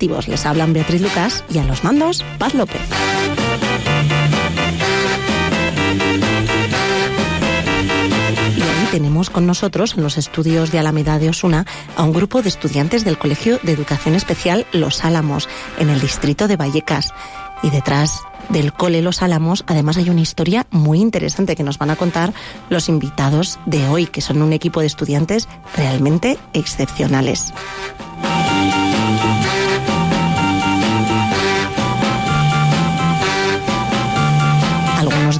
Radioactivos. Les hablan Beatriz Lucas y a los mandos Paz López. Tenemos con nosotros en los estudios de Alameda de Osuna a un grupo de estudiantes del Colegio de Educación Especial Los Álamos, en el distrito de Vallecas. Y detrás del Cole Los Álamos, además hay una historia muy interesante que nos van a contar los invitados de hoy, que son un equipo de estudiantes realmente excepcionales.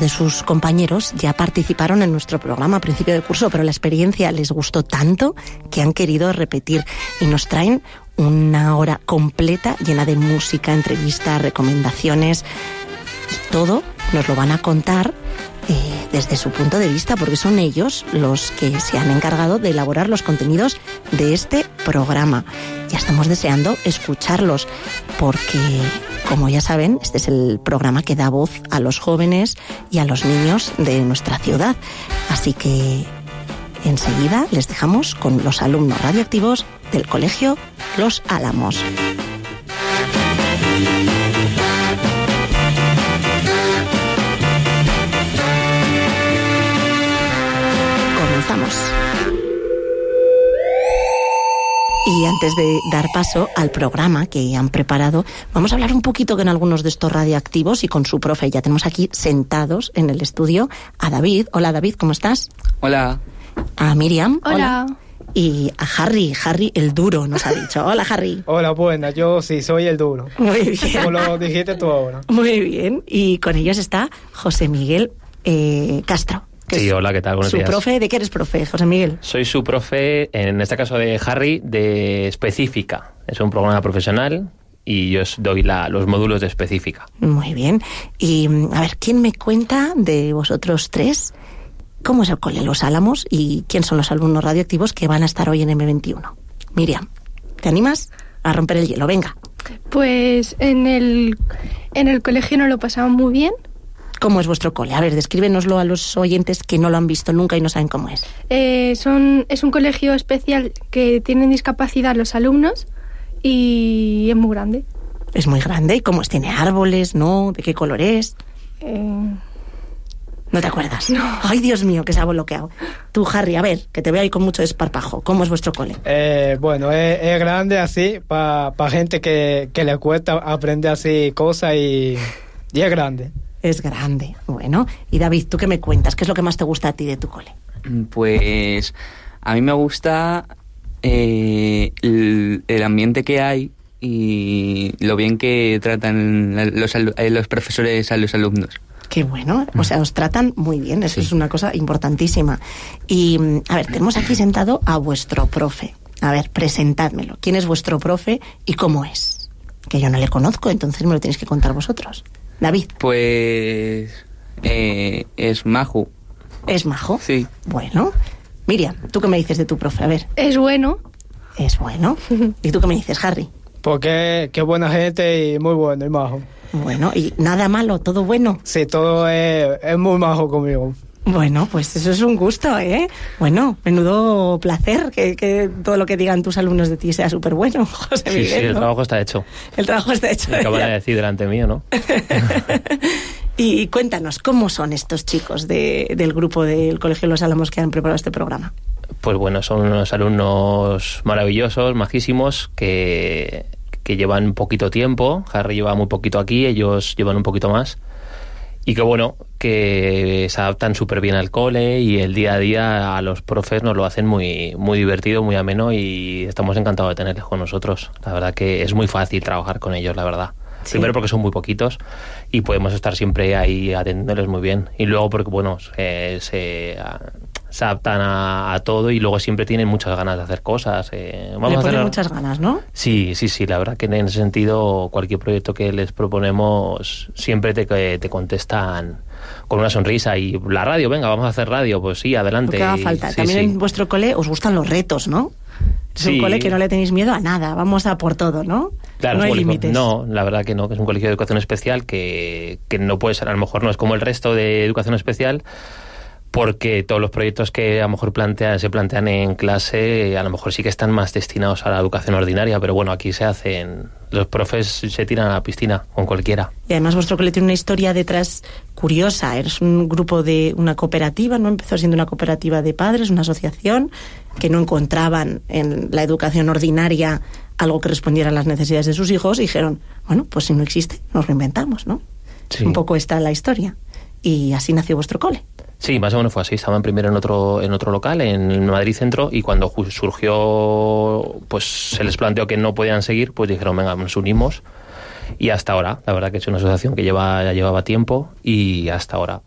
De sus compañeros ya participaron en nuestro programa a principio de curso, pero la experiencia les gustó tanto que han querido repetir. Y nos traen una hora completa llena de música, entrevistas, recomendaciones y todo nos lo van a contar eh, desde su punto de vista, porque son ellos los que se han encargado de elaborar los contenidos de este programa. Ya estamos deseando escucharlos, porque, como ya saben, este es el programa que da voz a los jóvenes y a los niños de nuestra ciudad. Así que enseguida les dejamos con los alumnos radioactivos del Colegio Los Álamos. Comenzamos. Y antes de dar paso al programa que han preparado, vamos a hablar un poquito con algunos de estos radioactivos y con su profe. Ya tenemos aquí sentados en el estudio a David. Hola David, ¿cómo estás? Hola. A Miriam. Hola. Y a Harry, Harry el duro nos ha dicho. Hola Harry. Hola, buena, yo sí soy el duro. Muy bien. Como lo dijiste tú ahora. Muy bien. Y con ellos está José Miguel eh, Castro. Que Sí, hola, ¿qué tal? Buenos su días. profe, ¿de qué eres profe, José Miguel? Soy su profe, en este caso de Harry, de específica. Es un programa profesional y yo os doy la- los módulos de específica. Muy bien. Y mm, a ver, ¿quién me cuenta de vosotros tres cómo es el cole Los Álamos y quién son los alumnos radioactivos que van a estar hoy en M21? Miriam, ¿te animas a romper el hielo? Venga. Pues en el, en el colegio nos lo pasamos muy bien. ¿Cómo es vuestro cole? A ver, descríbenoslo a los oyentes que no lo han visto nunca y no saben cómo es. Eh, son, es un colegio especial que tienen discapacidad los alumnos y es muy grande. Es muy grande y cómo es. ¿Tiene árboles? ¿No? ¿De qué color es? Eh, ¿No te acuerdas? Ay, Dios mío, que se ha bloqueado. Tú, Harry, a ver, que te veo ahí con mucho desparpajo. ¿Cómo es vuestro cole? Eh, bueno, es, es grande así para gente que, que le cuesta aprender así cosas y, y es grande. Es grande. Bueno, y David, ¿tú qué me cuentas? ¿Qué es lo que más te gusta a ti de tu cole? Pues a mí me gusta eh, el, el ambiente que hay y lo bien que tratan los, eh, los profesores a los alumnos. Qué bueno, o sea, os tratan muy bien, eso es una cosa importantísima. Y, a ver, tenemos aquí sentado a vuestro profe. A ver, presentádmelo. ¿Quién es vuestro profe y cómo es? Que yo no le conozco, entonces me lo tenéis que contar vosotros. David, Pues eh, es Maju. ¿es majo? Sí. Bueno. Miriam, ¿tú qué me dices de tu profe? A ver, es bueno. es bueno. ¿Y tú qué me dices, Harry? Porque qué buena gente y muy bueno y majo. Bueno, y nada malo, todo bueno. Sí, todo es, es muy majo conmigo. Bueno, pues eso es un gusto, ¿eh? Bueno, menudo placer que, que todo lo que digan tus alumnos de ti sea súper bueno, José Sí, Miguel. sí, el ¿no? trabajo está hecho. El trabajo está hecho. Acaban de decir delante mío, ¿no? y cuéntanos, ¿cómo son estos chicos de- del grupo del Colegio Los Álamos que han preparado este programa? Pues bueno, son unos alumnos maravillosos, majísimos, que, que llevan poquito tiempo. Harry lleva muy poquito aquí, ellos llevan un poquito más. Y que bueno, que se adaptan súper bien al cole y el día a día a los profes nos lo hacen muy, muy divertido, muy ameno y estamos encantados de tenerles con nosotros. La verdad que es muy fácil trabajar con ellos, la verdad. Sí. Primero porque son muy poquitos y podemos estar siempre ahí atendiéndoles muy bien. Y luego porque, bueno, eh, se, se adaptan a, a todo y luego siempre tienen muchas ganas de hacer cosas. eh, vamos Le a ponen hacer- muchas ganas, ¿no? Sí, sí, sí, la verdad que en ese sentido cualquier proyecto que les proponemos siempre te, te contestan con una sonrisa y la radio, venga, vamos a hacer radio, pues sí, adelante. Lo que haga falta. sí, También sí. en vuestro cole os gustan los retos, ¿no? Es un cole que no le tenéis miedo a nada, vamos a por todo, ¿no? Claro, no hay límites. No, la verdad que no, que es un colegio de educación especial que, que no puede ser, a lo mejor no es como el resto de educación especial, porque todos los proyectos que a lo mejor plantean, se plantean en clase a lo mejor sí que están más destinados a la educación ordinaria, pero bueno, aquí se hacen, los profes se tiran a la piscina con cualquiera. Y además vuestro cole tiene una historia detrás curiosa, eres un grupo de una cooperativa, ¿no? Empezó siendo una cooperativa de padres, una asociación, que no encontraban en la educación ordinaria algo que respondiera a las necesidades de sus hijos y dijeron, bueno, pues si no existe, nos reinventamos, ¿no? Sí. Un poco está la historia. Y así nació vuestro cole. Sí, más o menos fue así. Estaban primero en otro, en otro local, en Madrid Centro, y cuando surgió, pues se les planteó que no podían seguir, pues dijeron, venga, nos unimos. Y hasta ahora, la verdad que es una asociación que lleva, ya llevaba tiempo y hasta ahora.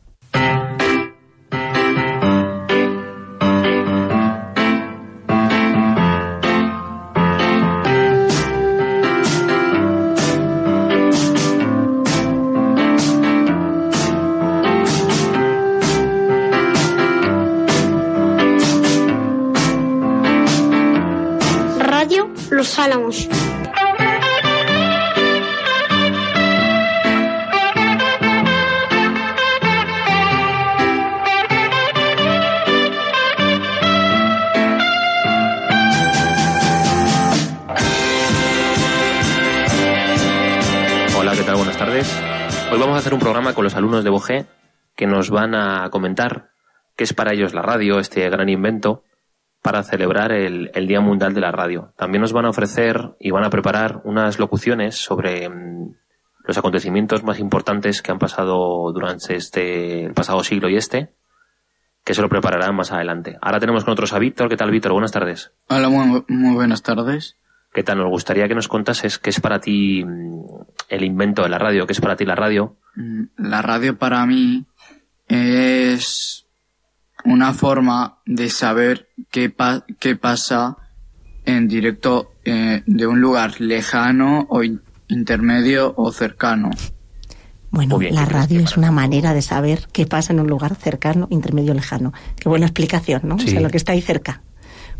Alumnos de Bogé que nos van a comentar qué es para ellos la radio, este gran invento, para celebrar el, Día Mundial de la Radio. También nos van a ofrecer y van a preparar unas locuciones sobre mm, los acontecimientos más importantes que han pasado durante este el pasado siglo y este, que se lo prepararán más adelante. Ahora tenemos con nosotros a Víctor. ¿Qué tal, Víctor? Buenas tardes. Hola, muy buenas tardes. ¿Qué tal? Nos gustaría que nos contases qué es para ti mm, el invento de la radio, qué es para ti la radio. Mm, La radio para mí es una forma de saber qué, pa- qué pasa en directo eh, de un lugar lejano o in- intermedio o cercano. Bueno, bien, la ¿qué radio es una manera de saber qué pasa en un lugar cercano, intermedio, lejano. Qué buena explicación, ¿no? Sí. O sea, lo que está ahí cerca.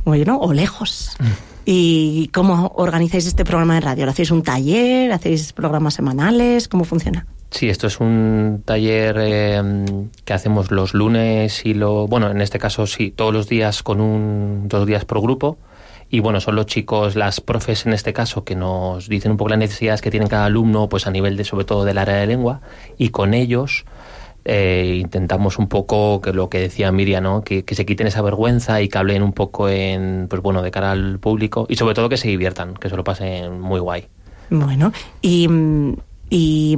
Bueno, o lejos. Mm. ¿Y cómo organizáis este programa de radio? ¿Lo hacéis un taller? ¿Hacéis programas semanales? ¿Cómo funciona? Sí, esto es un taller eh, que hacemos los lunes y lo, bueno, en este caso sí, todos los días con un dos días por grupo. Y bueno, son los chicos, las profes en este caso, que nos dicen un poco las necesidades que tiene cada alumno, pues a nivel de, sobre todo del área de lengua, y con ellos eh, intentamos un poco que lo que decía Miriam. Que, que se quiten esa vergüenza y que hablen un poco en, pues bueno, de cara al público, y sobre todo que se diviertan, que se lo pasen muy guay. Bueno, y, y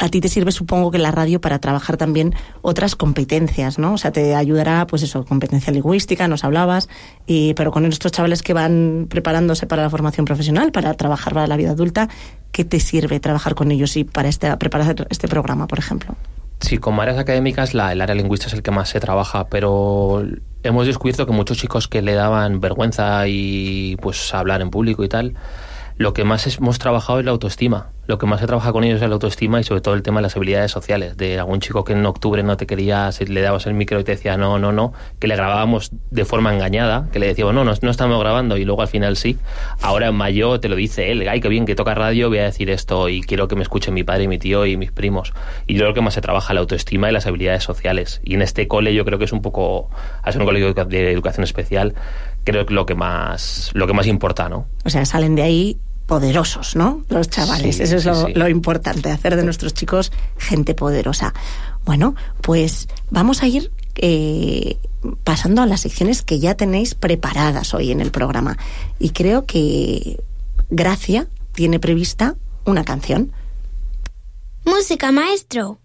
a ti te sirve, supongo que la radio para trabajar también otras competencias, ¿no? O sea, te ayudará, pues eso, competencia lingüística, nos hablabas, y, pero con estos chavales que van preparándose para la formación profesional, para trabajar para la vida adulta, ¿qué te sirve trabajar con ellos y para este, preparar este programa, por ejemplo? Sí, con áreas académicas la, el área lingüística es el que más se trabaja, pero hemos descubierto que muchos chicos que le daban vergüenza y pues hablar en público y tal, lo que más hemos trabajado es la autoestima. Lo que más se trabaja con ellos es la autoestima y sobre todo el tema de las habilidades sociales. De algún chico que en octubre no te quería, si le dabas el micro y te decía no, no, no, que le grabábamos de forma engañada, que le decíamos no, no, no estamos grabando y luego al final sí. Ahora en mayo te lo dice él, ay, qué bien que toca radio, voy a decir esto y quiero que me escuchen mi padre y mi tío y mis primos. Y yo creo que más se trabaja la autoestima y las habilidades sociales. Y en este cole yo creo que es un poco, al ser un colegio de educa- de educación especial, creo que lo que más, lo que más importa, ¿no? O sea, salen de ahí poderosos, ¿no? Los chavales. Sí, Eso es sí, lo, sí. lo importante, hacer de nuestros chicos gente poderosa. Bueno, pues vamos a ir eh, pasando a las secciones que ya tenéis preparadas hoy en el programa. Y creo que Gracia tiene prevista una canción. Música, maestro.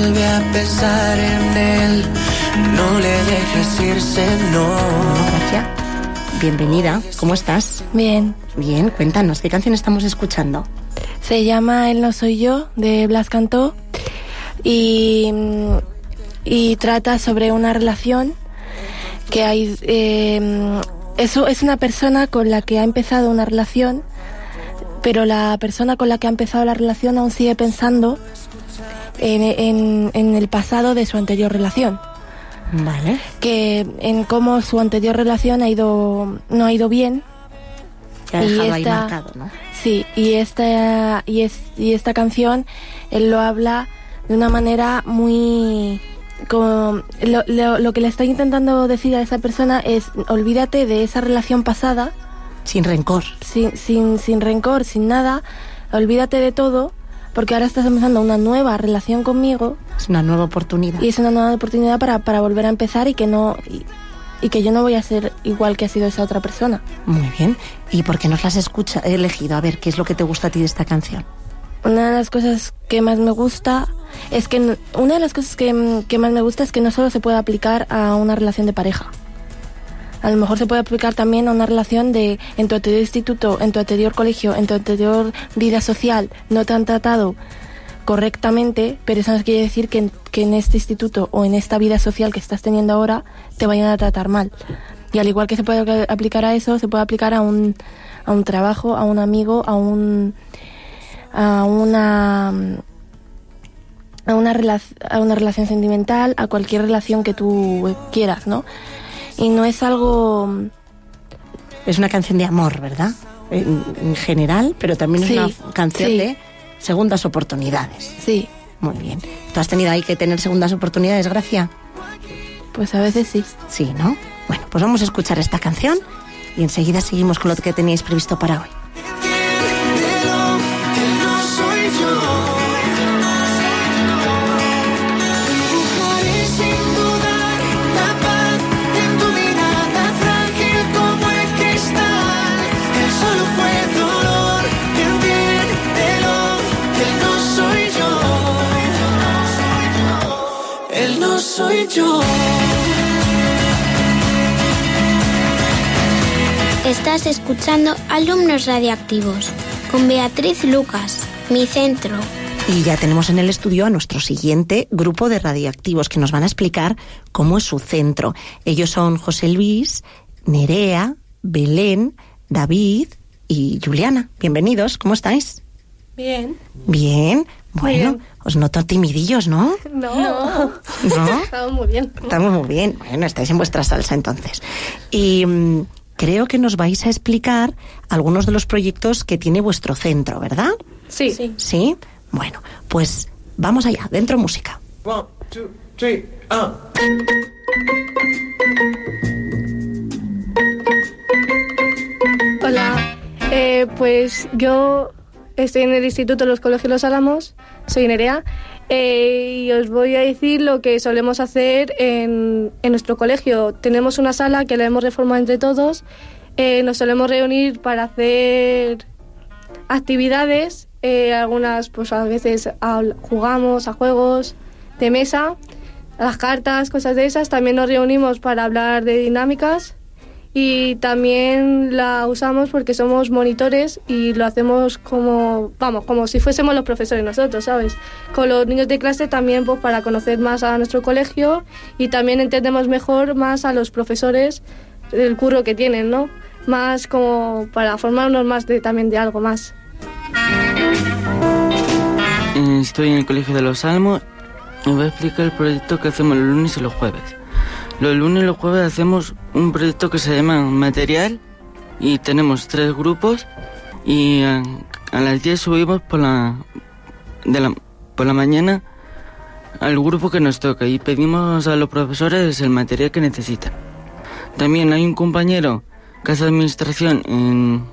Vuelve a pensar en él. No le dejes irse, no. Gracia, bienvenida. ¿Cómo estás? Bien, Bien, cuéntanos, ¿qué canción estamos escuchando? se llama El no soy yo de Blas Cantó y, y trata sobre una relación que hay... eh, eso es una persona con la que ha empezado una relación pero la persona con la que ha empezado la relación aún sigue pensando en, en- en el pasado de su anterior relación. Vale. Que en cómo su anterior relación ha ido, no ha ido bien. Te ha Y dejado ahí esta- marcado, ¿no? Sí, y esta, y, es, y esta canción él lo habla de una manera muy... Como, lo, lo- lo que le está intentando decir a esa persona es olvídate de esa relación pasada. Sin rencor. Sin, sin, sin rencor, sin nada. Olvídate de todo porque ahora estás empezando una nueva relación conmigo Es una nueva oportunidad. y es una nueva oportunidad para, para volver a empezar y que no... Y, y que yo no voy a ser igual que ha sido esa otra persona. Muy bien. ¿Y por qué nos las escucha, he elegido? A ver, ¿qué es lo que te gusta a ti de esta canción? Una de las cosas que más me gusta es que una de las cosas que, que más me gusta es que no solo se puede aplicar a una relación de pareja. A lo mejor se puede aplicar también a una relación de en tu anterior instituto, en tu anterior colegio, en tu anterior vida social, no te han tratado correctamente, pero eso no quiere decir que en, que en este instituto o en esta vida social que estás teniendo ahora te vayan a tratar mal. Y al igual que se puede aplicar a eso, se puede aplicar a un, a un trabajo, a un amigo, a un a una a una, a una relación sentimental, a cualquier relación que tú quieras, ¿no? Y no es algo Es una canción de amor, ¿verdad? En, en general, pero también Sí, es una canción sí. de segundas oportunidades. Sí. Muy bien. ¿Tú has tenido ahí que tener segundas oportunidades, Gracia? Pues a veces sí. Sí, ¿no? Bueno, pues vamos a escuchar esta canción y enseguida seguimos con lo que teníais previsto para hoy. Yo. Estás escuchando Alumnos Radioactivos con Beatriz Lucas, mi centro. Y ya tenemos en el estudio a nuestro siguiente grupo de radioactivos que nos van a explicar cómo es su centro. Ellos son José Luis, Nerea, Belén, David y Juliana. Bienvenidos, ¿cómo estáis? Bien. Bien. Bueno, os noto timidillos, ¿no? No. ¿No? Estamos muy bien. Estamos muy bien. Bueno, estáis en vuestra salsa entonces. Y mm, creo que nos vais a explicar algunos de los proyectos que tiene vuestro centro, ¿verdad? Sí. ¿Sí? Bueno, pues vamos allá, dentro música. One, two, three, uh. Hola. Eh, pues yo estoy en el Instituto Los Colegios Los Álamos, soy Nerea, eh, y os voy a decir lo que solemos hacer en, en nuestro colegio. Tenemos una sala que la hemos reformado entre todos, eh, nos solemos reunir para hacer actividades, eh, algunas pues a veces jugamos a juegos de mesa, las cartas, cosas de esas. También nos reunimos para hablar de dinámicas y también la usamos porque somos monitores y lo hacemos como, vamos, como si fuésemos los profesores nosotros, ¿sabes? Con los niños de clase también pues para conocer más a nuestro colegio y también entendemos mejor más a los profesores el curro que tienen, ¿no? Más como para formarnos más de, también de algo más. Estoy en el Colegio de los Salmos y voy a explicar el proyecto que hacemos los lunes y los jueves. Los lunes y los jueves hacemos un proyecto que se llama Material y tenemos tres grupos y a, las 10 subimos por la, por la mañana al grupo que nos toca y pedimos a los profesores el material que necesitan. También hay un compañero que hace administración en,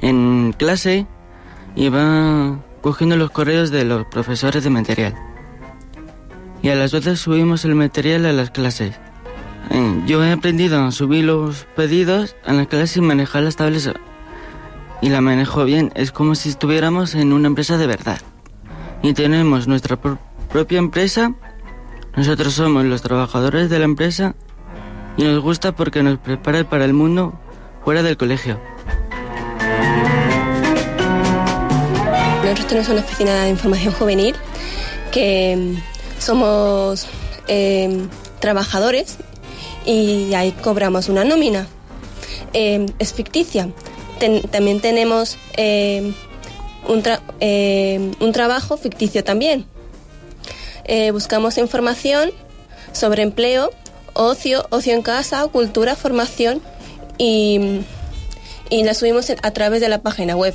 en clase y va cogiendo los correos de los profesores de material. Y a las 12 subimos el material a las clases. Eh, Yo he aprendido a subir los pedidos a las clases y manejar las tablas. Y la manejo bien. Es como si estuviéramos en una empresa de verdad. Y tenemos nuestra pro- propia empresa. Nosotros somos los trabajadores de la empresa. Y nos gusta porque nos prepara para el mundo fuera del colegio. Nosotros tenemos una oficina de información juvenil que somos eh, trabajadores y ahí cobramos una nómina. Eh, es ficticia. también tenemos eh, un, un trabajo ficticio también. Eh, buscamos información sobre empleo, ocio, ocio en casa, cultura, formación y, y la subimos a través de la página web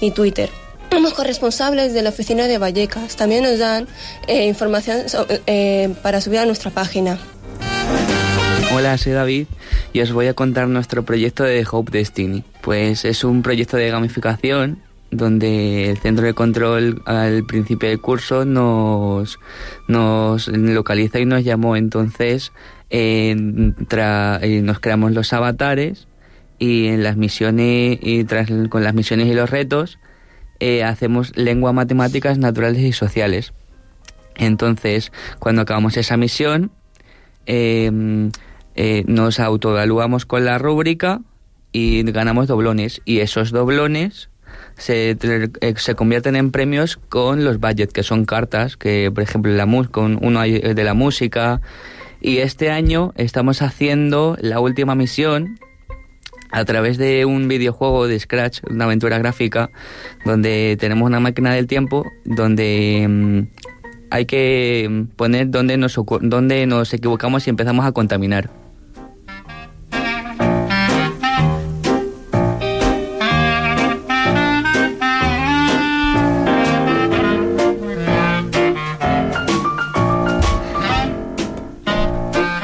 y Twitter. Somos corresponsables de la oficina de Vallecas. También nos dan eh, información eh, para subir a nuestra página. Hola, soy David y os voy a contar nuestro proyecto de Hope Destiny. Pues es un proyecto de gamificación donde el centro de control al principio del curso nos, localiza y nos llamó. Entonces eh, nos creamos los avatares y en las misiones y tras, con las misiones y los retos eh, hacemos lengua, matemáticas, naturales y sociales. Entonces, cuando acabamos esa misión, eh, eh, nos autoevaluamos con la rúbrica y ganamos doblones. Y esos doblones se, eh, se convierten en premios con los budgets, que son cartas, que por ejemplo la con uno de la música. Y este año estamos haciendo la última misión a través de un videojuego de Scratch, una aventura gráfica, donde tenemos una máquina del tiempo, donde mm, hay que mm, poner dónde nos, dónde nos equivocamos y empezamos a contaminar.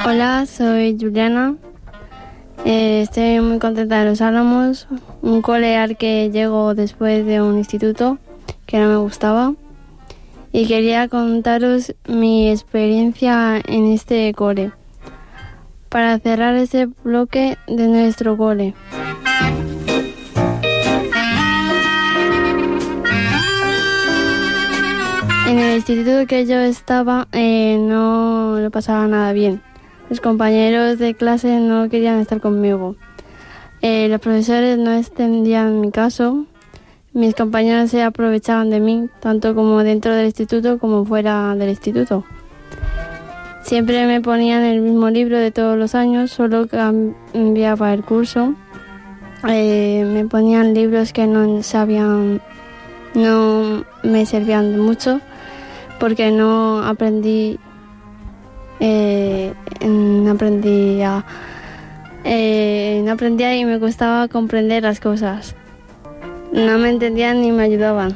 Hola, soy Juliana. Eh, estoy muy contenta de Los Álamos, un cole al que llego después de un instituto que no me gustaba. Y quería contaros mi experiencia en este cole. Para cerrar este bloque de nuestro cole. En el instituto que yo estaba eh, no lo pasaba nada bien. Los compañeros de clase no querían estar conmigo. Eh, los profesores no extendían mi caso. Mis compañeros se aprovechaban de mí, tanto como dentro del instituto como fuera del instituto. Siempre me ponían el mismo libro de todos los años, solo cambiaba el curso. Eh, me ponían libros que no sabían, no me servían mucho, porque no aprendí eh, no aprendía eh, aprendía y me costaba comprender las cosas. No me entendían ni me ayudaban.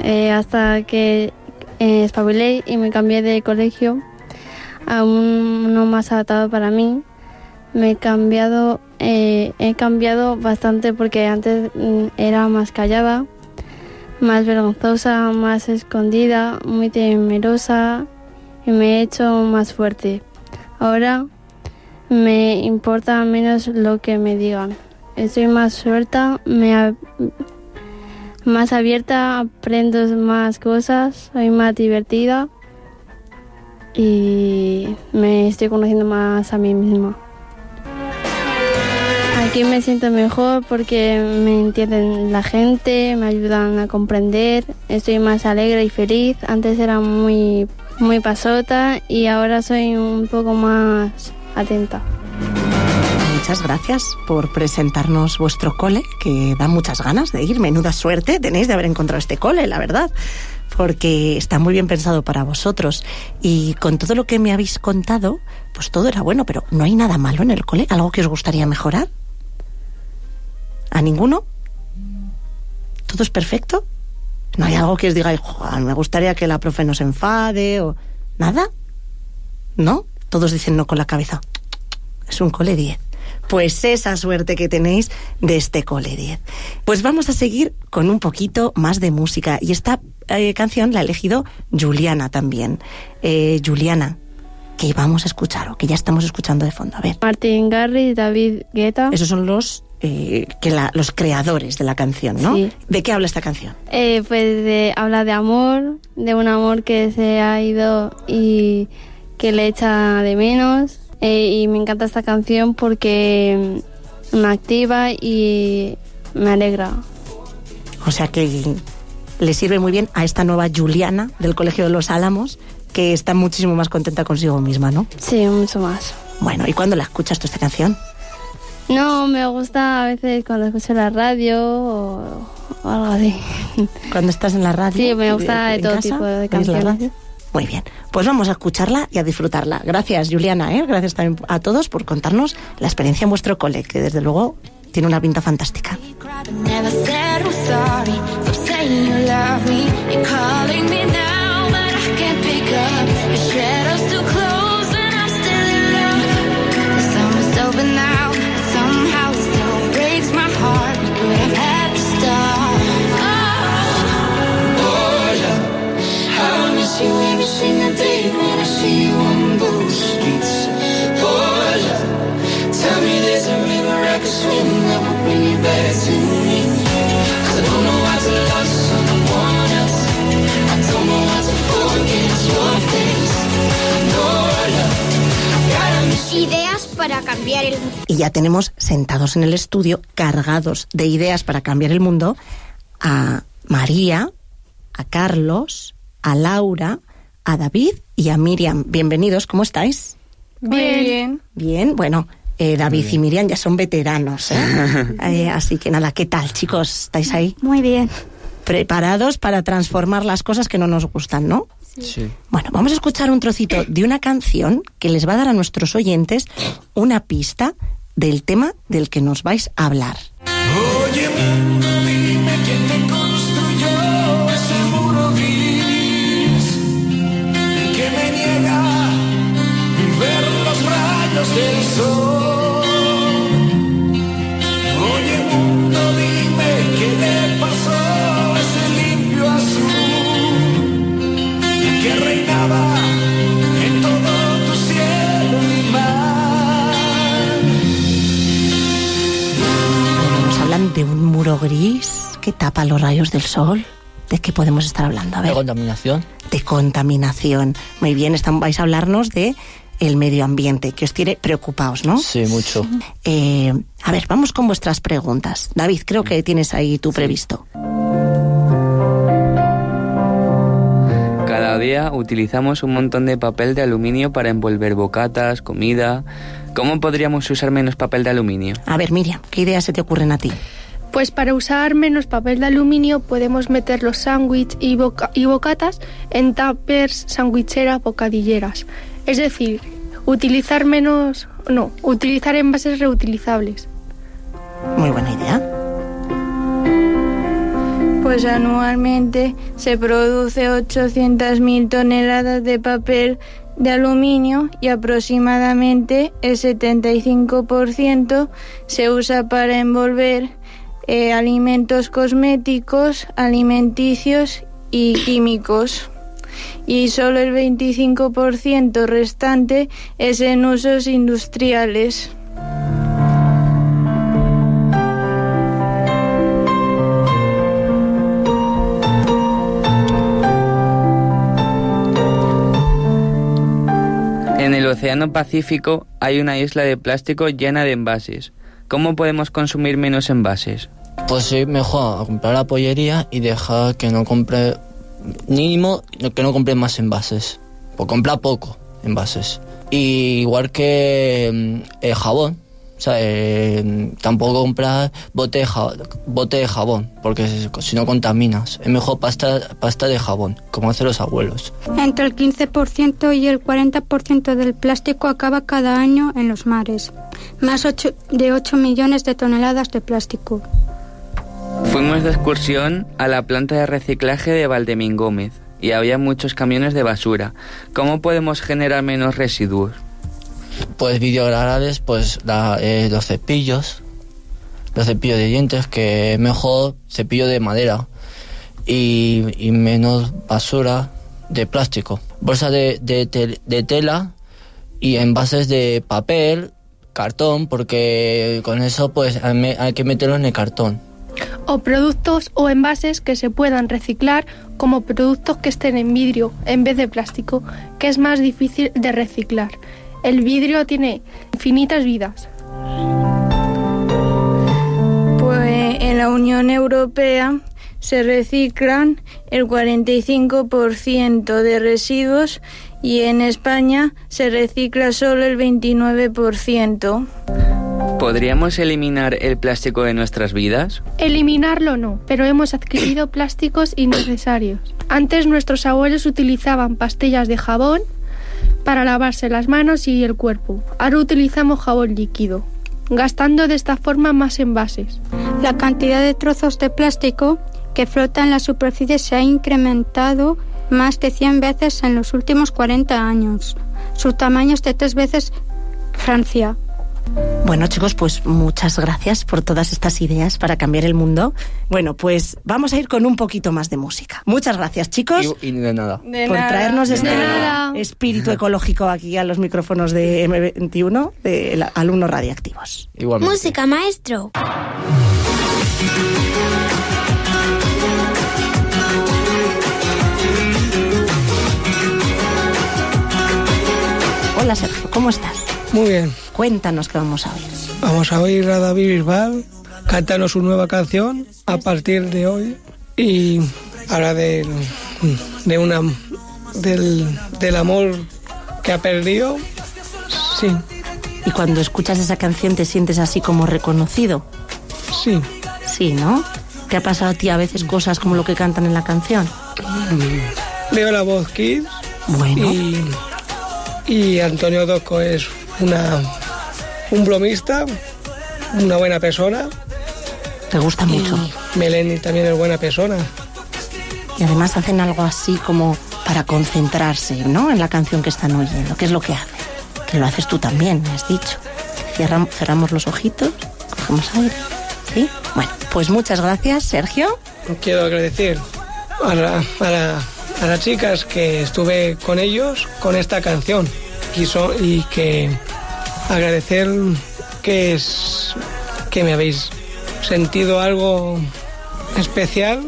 Eh, hasta que eh, espabilé y me cambié de colegio a uno más adaptado para mí. Me he cambiado eh, he cambiado bastante porque antes mm, era más callada más vergonzosa más escondida muy temerosa y me he hecho más fuerte. Ahora me importa menos lo que me digan. Estoy más suelta, más abierta, aprendo más cosas, soy más divertida y me estoy conociendo más a mí misma. Aquí me siento mejor porque me entienden la gente, me ayudan a comprender, estoy más alegre y feliz. Antes era muy, muy pasota y ahora soy un poco más atenta. Muchas gracias por presentarnos vuestro cole, que da muchas ganas de ir. Menuda suerte tenéis de haber encontrado este cole, la verdad, porque está muy bien pensado para vosotros. Y con todo lo que me habéis contado, pues todo era bueno, pero ¿no hay nada malo en el cole? ¿Algo que os gustaría mejorar? ¿A ninguno? ¿Todo es perfecto? ¿No hay algo que os diga, "Ay, jo, me gustaría que la profe no se enfade o nada? ¿No? Todos dicen no con la cabeza. Es un cole 10. Pues esa suerte que tenéis de este cole 10. Pues vamos a seguir con un poquito más de música. Y esta eh, canción la ha elegido Juliana también. Eh, Juliana, que vamos a escuchar o que ya estamos escuchando de fondo. A ver. Martin Garrix, David Guetta. Esos son los, eh, que la- los creadores de la canción, ¿no? Sí. ¿De qué habla esta canción? Eh, pues de, habla de amor, de un amor que se ha ido y que le echa de menos. Eh, y me encanta esta canción porque me activa y me alegra. O sea que le sirve muy bien a esta nueva Juliana del Colegio de los Álamos, que está muchísimo más contenta consigo misma, ¿no? Sí, mucho más. Bueno, ¿y cuándo la escuchas tú esta canción? No, me gusta a veces cuando escucho la radio o, o algo así. Cuando estás en la radio. Sí, me gusta de todo casa, tipo de ¿oyes la canciones. radio? Muy bien, pues vamos a escucharla y a disfrutarla. Gracias, Juliana, ¿eh? gracias también a todos por contarnos la experiencia en vuestro cole, que desde luego tiene una pinta fantástica. Tenemos sentados en el estudio, cargados de ideas para cambiar el mundo, a María, a Carlos, a Laura, a David y a Miriam. Bienvenidos, ¿cómo estáis? Bien. Bien, bueno, eh, David y Miriam ya son veteranos, ¿eh? Eh, así que nada, ¿qué tal, chicos? ¿Estáis ahí? Muy bien. Preparados para transformar las cosas que no nos gustan, ¿no? Sí. Bueno, vamos a escuchar un trocito de una canción que les va a dar a nuestros oyentes una pista del tema del que nos vais a hablar. De un muro gris que tapa los rayos del sol. ¿De qué podemos estar hablando? A De ver, contaminación. de contaminación. Muy bien, están, vais a hablarnos de el medio ambiente, que os tiene preocupados, ¿no? Sí, mucho. Eh, a ver, vamos con vuestras preguntas. David, creo que tienes ahí tú previsto. Cada día utilizamos un montón de papel de aluminio para envolver bocatas, comida. ¿Cómo podríamos usar menos papel de aluminio? A ver, Miriam, ¿qué ideas se te ocurren a ti? Pues para usar menos papel de aluminio podemos meter los sándwiches y, boca- y bocatas en tuppers, sandwicheras, bocadilleras. Es decir, utilizar menos... No, utilizar envases reutilizables. Muy buena idea. Pues anualmente se produce 800.000 toneladas de papel de aluminio y aproximadamente el 75% se usa para envolver eh, alimentos cosméticos, alimenticios y químicos. Y solo el 25% restante es en usos industriales. En el Océano Pacífico hay una isla de plástico llena de envases. ¿Cómo podemos consumir menos envases? Pues sí, mejor a comprar la pollería y dejar que no compre mínimo que no compre más envases. O comprar poco envases. Y igual que mm, el jabón, o sea, eh, tampoco comprar bote de, ja- bote de jabón, porque si- si no contaminas. Es mejor pasta, pasta de jabón, como hacen los abuelos. Entre el 15% y el 40% del plástico acaba cada año en los mares. Más ocho- de 8 millones de toneladas de plástico. Fuimos de excursión a la planta de reciclaje de Valdemín Gómez y había muchos camiones de basura. ¿Cómo podemos generar menos residuos? Pues biodegradables, pues la- eh, los cepillos, los cepillos de dientes, que es mejor cepillo de madera y, y menos basura de plástico. Bolsa de, de tela y envases de papel, cartón, porque con eso pues hay que meterlo en el cartón. O productos o envases que se puedan reciclar como productos que estén en vidrio en vez de plástico, que es más difícil de reciclar. El vidrio tiene infinitas vidas. Pues en la Unión Europea se reciclan el 45% de residuos y en España se recicla solo el 29%. ¿Podríamos eliminar el plástico de nuestras vidas? Eliminarlo no, pero hemos adquirido plásticos innecesarios. Antes nuestros abuelos utilizaban pastillas de jabón para lavarse las manos y el cuerpo. Ahora utilizamos jabón líquido, gastando de esta forma más envases. La cantidad de trozos de plástico que flota en la superficie se ha incrementado más de 100 veces en los últimos 40 años. Su tamaño es de tres veces Francia. Bueno, chicos, pues muchas gracias por todas estas ideas para cambiar el mundo. Bueno, pues vamos a ir con un poquito más de música. Muchas gracias, chicos, Y, y de nada. por traernos este espíritu ecológico aquí a los micrófonos de M21 de alumnos radiactivos. Igualmente. Música, maestro. Hola, Sergio, ¿cómo estás? Muy bien. Cuéntanos qué vamos a oír. Vamos a oír a David Bisbal cantarnos su nueva canción a partir de hoy y habla de, de una del, del amor que ha perdido. Sí, Y cuando escuchas esa canción te sientes así como reconocido. sí. Sí, ¿no? ¿Te ha pasado a ti a veces cosas como lo que cantan en la canción? Veo la voz Kids Bueno. y, y Antonio Dosco es una un bromista, una buena persona. Te gusta mucho. Y Meleni también es buena persona. Y además hacen algo así como para concentrarse, ¿no? En la canción que están oyendo. ¿Qué es lo que hacen? Que lo haces tú también, me has dicho. Cerramos los ojitos, cogemos aire. ¿Sí? Bueno, pues muchas gracias, Sergio. Quiero agradecer a, la- a la- a las chicas que estuve con ellos con esta canción y, so- y que agradecer que, es, que me habéis sentido algo especial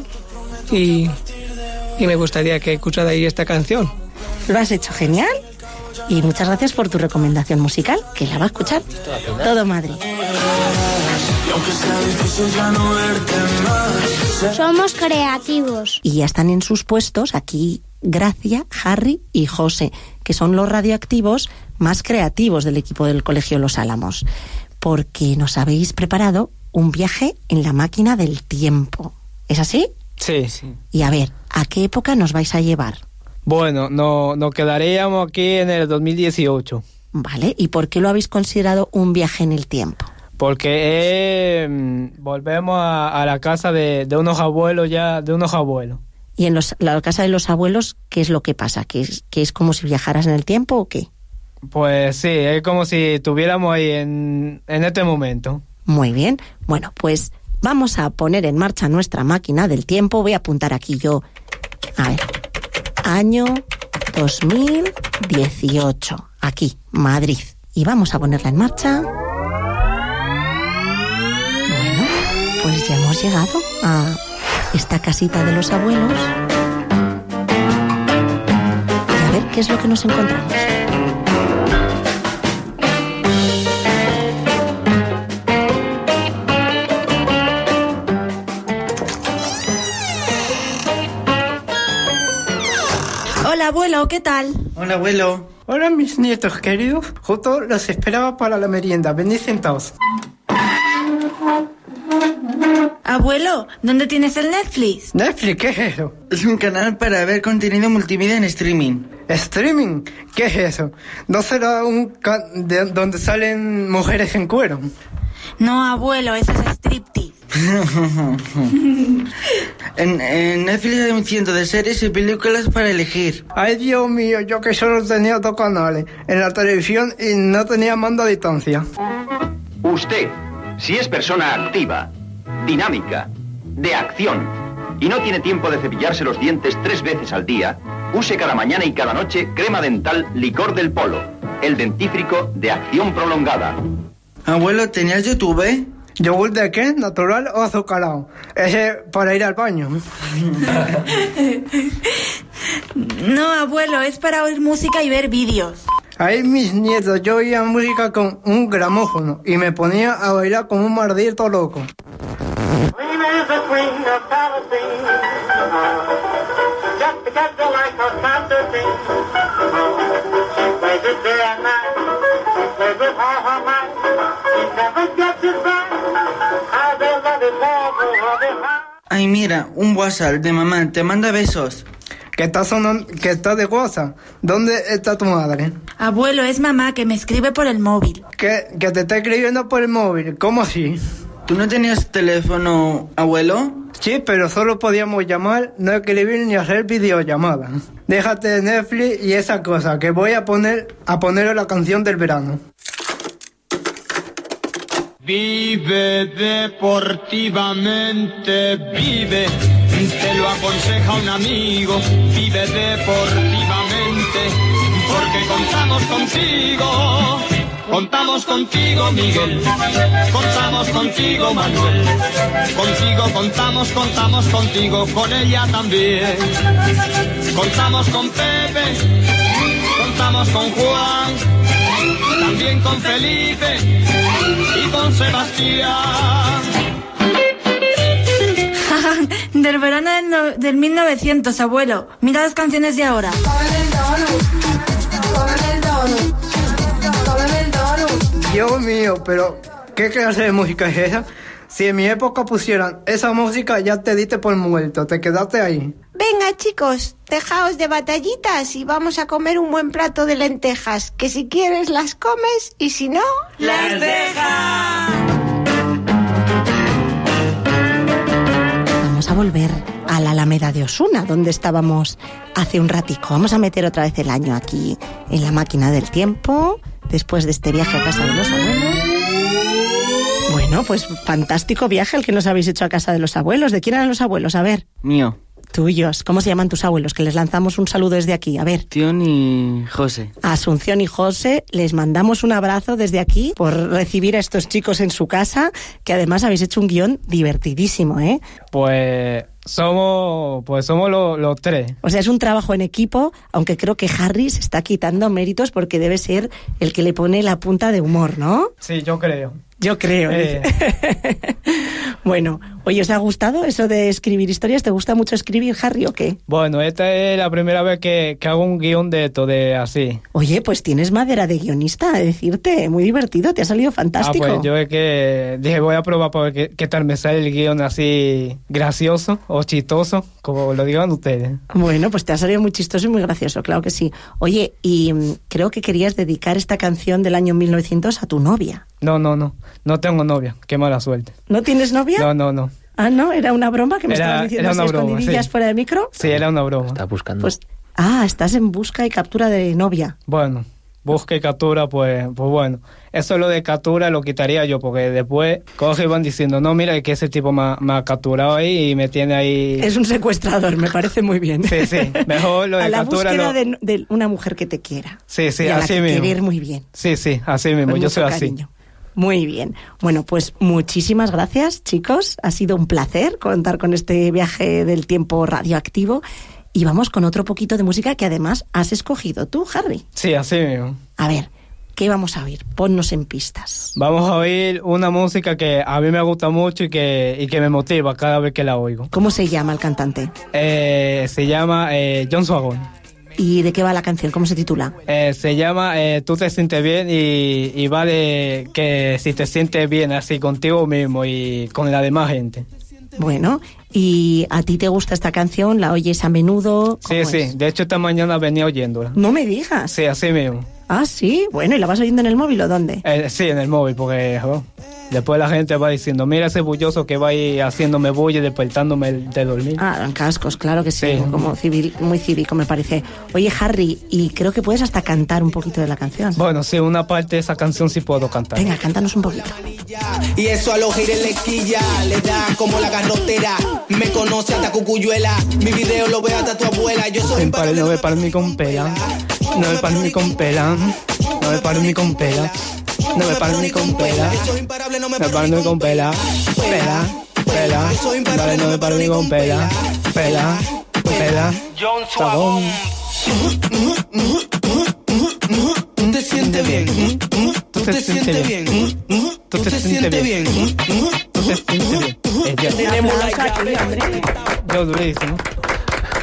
y, y me gustaría que escucharais esta canción. Lo has hecho genial. Y muchas gracias por tu recomendación musical, que la va a escuchar todo Madrid. Somos creativos. Y ya están en sus puestos aquí Gracia, Harry y José, que son los radioactivos más creativos del equipo del Colegio Los Álamos, porque nos habéis preparado un viaje en la máquina del tiempo. ¿Es así? Sí. Y a ver, ¿a qué época nos vais a llevar? Bueno, no, nos quedaríamos aquí en el 2018. ¿Vale? ¿Y por qué lo habéis considerado un viaje en el tiempo? Porque eh, volvemos a, a la casa de, de unos abuelos ya, de unos abuelos. ¿Y en los- la casa de los abuelos qué es lo que pasa? ¿Que es, que es como si viajaras en el tiempo o qué? Pues sí, es como si estuviéramos ahí en, en este momento. Muy bien. Bueno, pues vamos a poner en marcha nuestra máquina del tiempo. Voy a apuntar aquí yo. A ver. Año 2018. Aquí, Madrid. Y vamos a ponerla en marcha. Hemos llegado a esta casita de los abuelos. Y a ver qué es lo que nos encontramos. Hola, abuelo, ¿qué tal? Hola, abuelo. Hola, mis nietos queridos. Justo los esperaba para la merienda. Venid sentados. Abuelo, ¿dónde tienes el Netflix? ¿Netflix? ¿Qué es eso? Es un canal para ver contenido multimedia en streaming. ¿Streaming? ¿Qué es eso? ¿No será un de donde salen mujeres en cuero? No, abuelo, eso es striptease. en, en Netflix hay un ciento de series y películas para elegir. Ay, Dios mío, yo que solo tenía dos canales en la televisión y no tenía mando a distancia. Usted, si es persona activa, dinámica, de acción, y no tiene tiempo de cepillarse los dientes tres veces al día, use cada mañana y cada noche crema dental licor del polo, el dentífrico de acción prolongada. Abuelo, ¿tenías YouTube? ¿Yogur de qué? ¿Natural o azucarado? Ese para ir al baño. No, abuelo, es para oír música y ver vídeos. Ahí mis nietos, yo oía música con un gramófono y me ponía a bailar como un mardito loco. Never get Ay, mira, un WhatsApp de mamá, te manda besos. ¿Qué está sonando? ¿Qué está de cosa? ¿Dónde está tu madre? Abuelo, es mamá que me escribe por el móvil. ¿Qué? ¿Que te está escribiendo por el móvil? ¿Cómo así? ¿Tú no tenías teléfono, abuelo? Sí, pero solo podíamos llamar, no escribir ni hacer videollamada. Déjate de Netflix y esa cosa, que voy a poner a poner la canción del verano. Vive deportivamente, vive, te lo aconseja un amigo, vive deportivamente, porque contamos contigo, contamos contigo Miguel, contamos contigo Manuel, contigo contamos, contamos contigo, con ella también, contamos con Pepe, contamos con Juan, también con Felipe y con Sebastián. del verano del, no- del 1900, abuelo. Mira las canciones de ahora. Dios mío, pero ¿qué clase de música es esa? Si en mi época pusieran esa música, ya te diste por muerto, te quedaste ahí. Venga, chicos, dejaos de batallitas y vamos a comer un buen plato de lentejas, que si quieres las comes y si no... ¡Las deja! Vamos a volver a la Alameda de Osuna, donde estábamos hace un ratico. Vamos a meter otra vez el año aquí en la máquina del tiempo, después de este viaje a casa de los abuelos. Bueno, pues fantástico viaje el que nos habéis hecho a casa de los abuelos. ¿De quién eran los abuelos? A ver, Mío, tuyos. ¿Cómo se llaman tus abuelos? Que les lanzamos un saludo desde aquí. A ver. Tion y José. Asunción y José, les mandamos un abrazo desde aquí por recibir a estos chicos en su casa, que además habéis hecho un guion divertidísimo, ¿eh? Pues somos, pues somos lo- los tres. O sea, es un trabajo en equipo, aunque creo que Harry se está quitando méritos porque debe ser el que le pone la punta de humor, ¿no? Sí, yo creo. Yo creo. Eh. bueno, oye, ¿os ha gustado eso de escribir historias? ¿Te gusta mucho escribir, Harry, o qué? Bueno, esta es la primera vez que, que hago un guion de esto, de así. Oye, pues tienes madera de guionista, a decirte, muy divertido, te ha salido fantástico. Ah, pues yo es que dije, voy a probar para ver qué, qué tal me sale el guion así gracioso o chistoso, como lo digan ustedes. Bueno, pues te ha salido muy chistoso y muy gracioso, claro que sí. Oye, y mm, creo que querías dedicar esta canción del año 1900 a tu novia. No, no, no, no tengo novia, qué mala suerte. ¿No tienes novia? No, no, no. Ah, no, era una broma que me estabas diciendo era una así broma, escondidillas sí. fuera del micro. Sí, era una broma. Está buscando. Pues, ah, estás en busca y captura de novia. Bueno, busca y captura, pues, pues bueno. Eso lo de captura lo quitaría yo, porque después coge y van diciendo, no, mira, que ese tipo me, ha- me ha capturado ahí y me tiene ahí... Es un secuestrador, me parece muy bien. Sí, sí, mejor lo de a la captura búsqueda lo- de, de una mujer que te quiera. Sí, sí, y a la así que mismo. querer muy bien. Sí, sí, así mismo, Con yo soy así. Muy bien. Bueno, pues muchísimas gracias, chicos. Ha sido un placer contar con este viaje del tiempo radioactivo. Y vamos con otro poquito de música que además has escogido tú, Harry. Sí, así mismo. A ver, ¿qué vamos a oír? Ponnos en pistas. Vamos a oír una música que a mí me gusta mucho y que, y que me motiva cada vez que la oigo. ¿Cómo se llama el cantante? Eh, se llama eh, John Swagón. ¿Y de qué va la canción? ¿Cómo se titula? Eh, se llama eh, Tú te sientes bien y, y va de que si te sientes bien así contigo mismo y con la demás gente. Bueno, ¿y a ti te gusta esta canción? ¿La oyes a menudo? Sí, sí. De hecho, esta mañana venía oyéndola. No me digas. Sí, así mismo. Ah, sí. Bueno, ¿y la vas oyendo en el móvil o dónde? Eh, sí, en el móvil, porque oh, después la gente va diciendo, mira ese bulloso que va ahí haciéndome bulla y despertándome de dormir. Ah, en cascos, claro que sí, como civil, muy cívico me parece. Oye, Harry, y creo que puedes hasta cantar un poquito de la canción. Bueno, sí, una parte de esa canción sí puedo cantar. Venga, cántanos un poquito. Y eso a los haters le quilla, le da como la garrotera. Me conoce hasta Cucuyuela, mi video lo ve hasta tu abuela. Yo soy para no me pares ni con pela, no me pares ni con pela, no me pares ni con pela, no me pares ni con pela, no me pares ni con pela, pela, pela, vale, no me pares ni con pela, pela, pela, sabón. Tú te sientes bien, Tú te sientes bien, tú te sientes bien, tú te sientes bien. Tenemos la llave. Yo durísimo.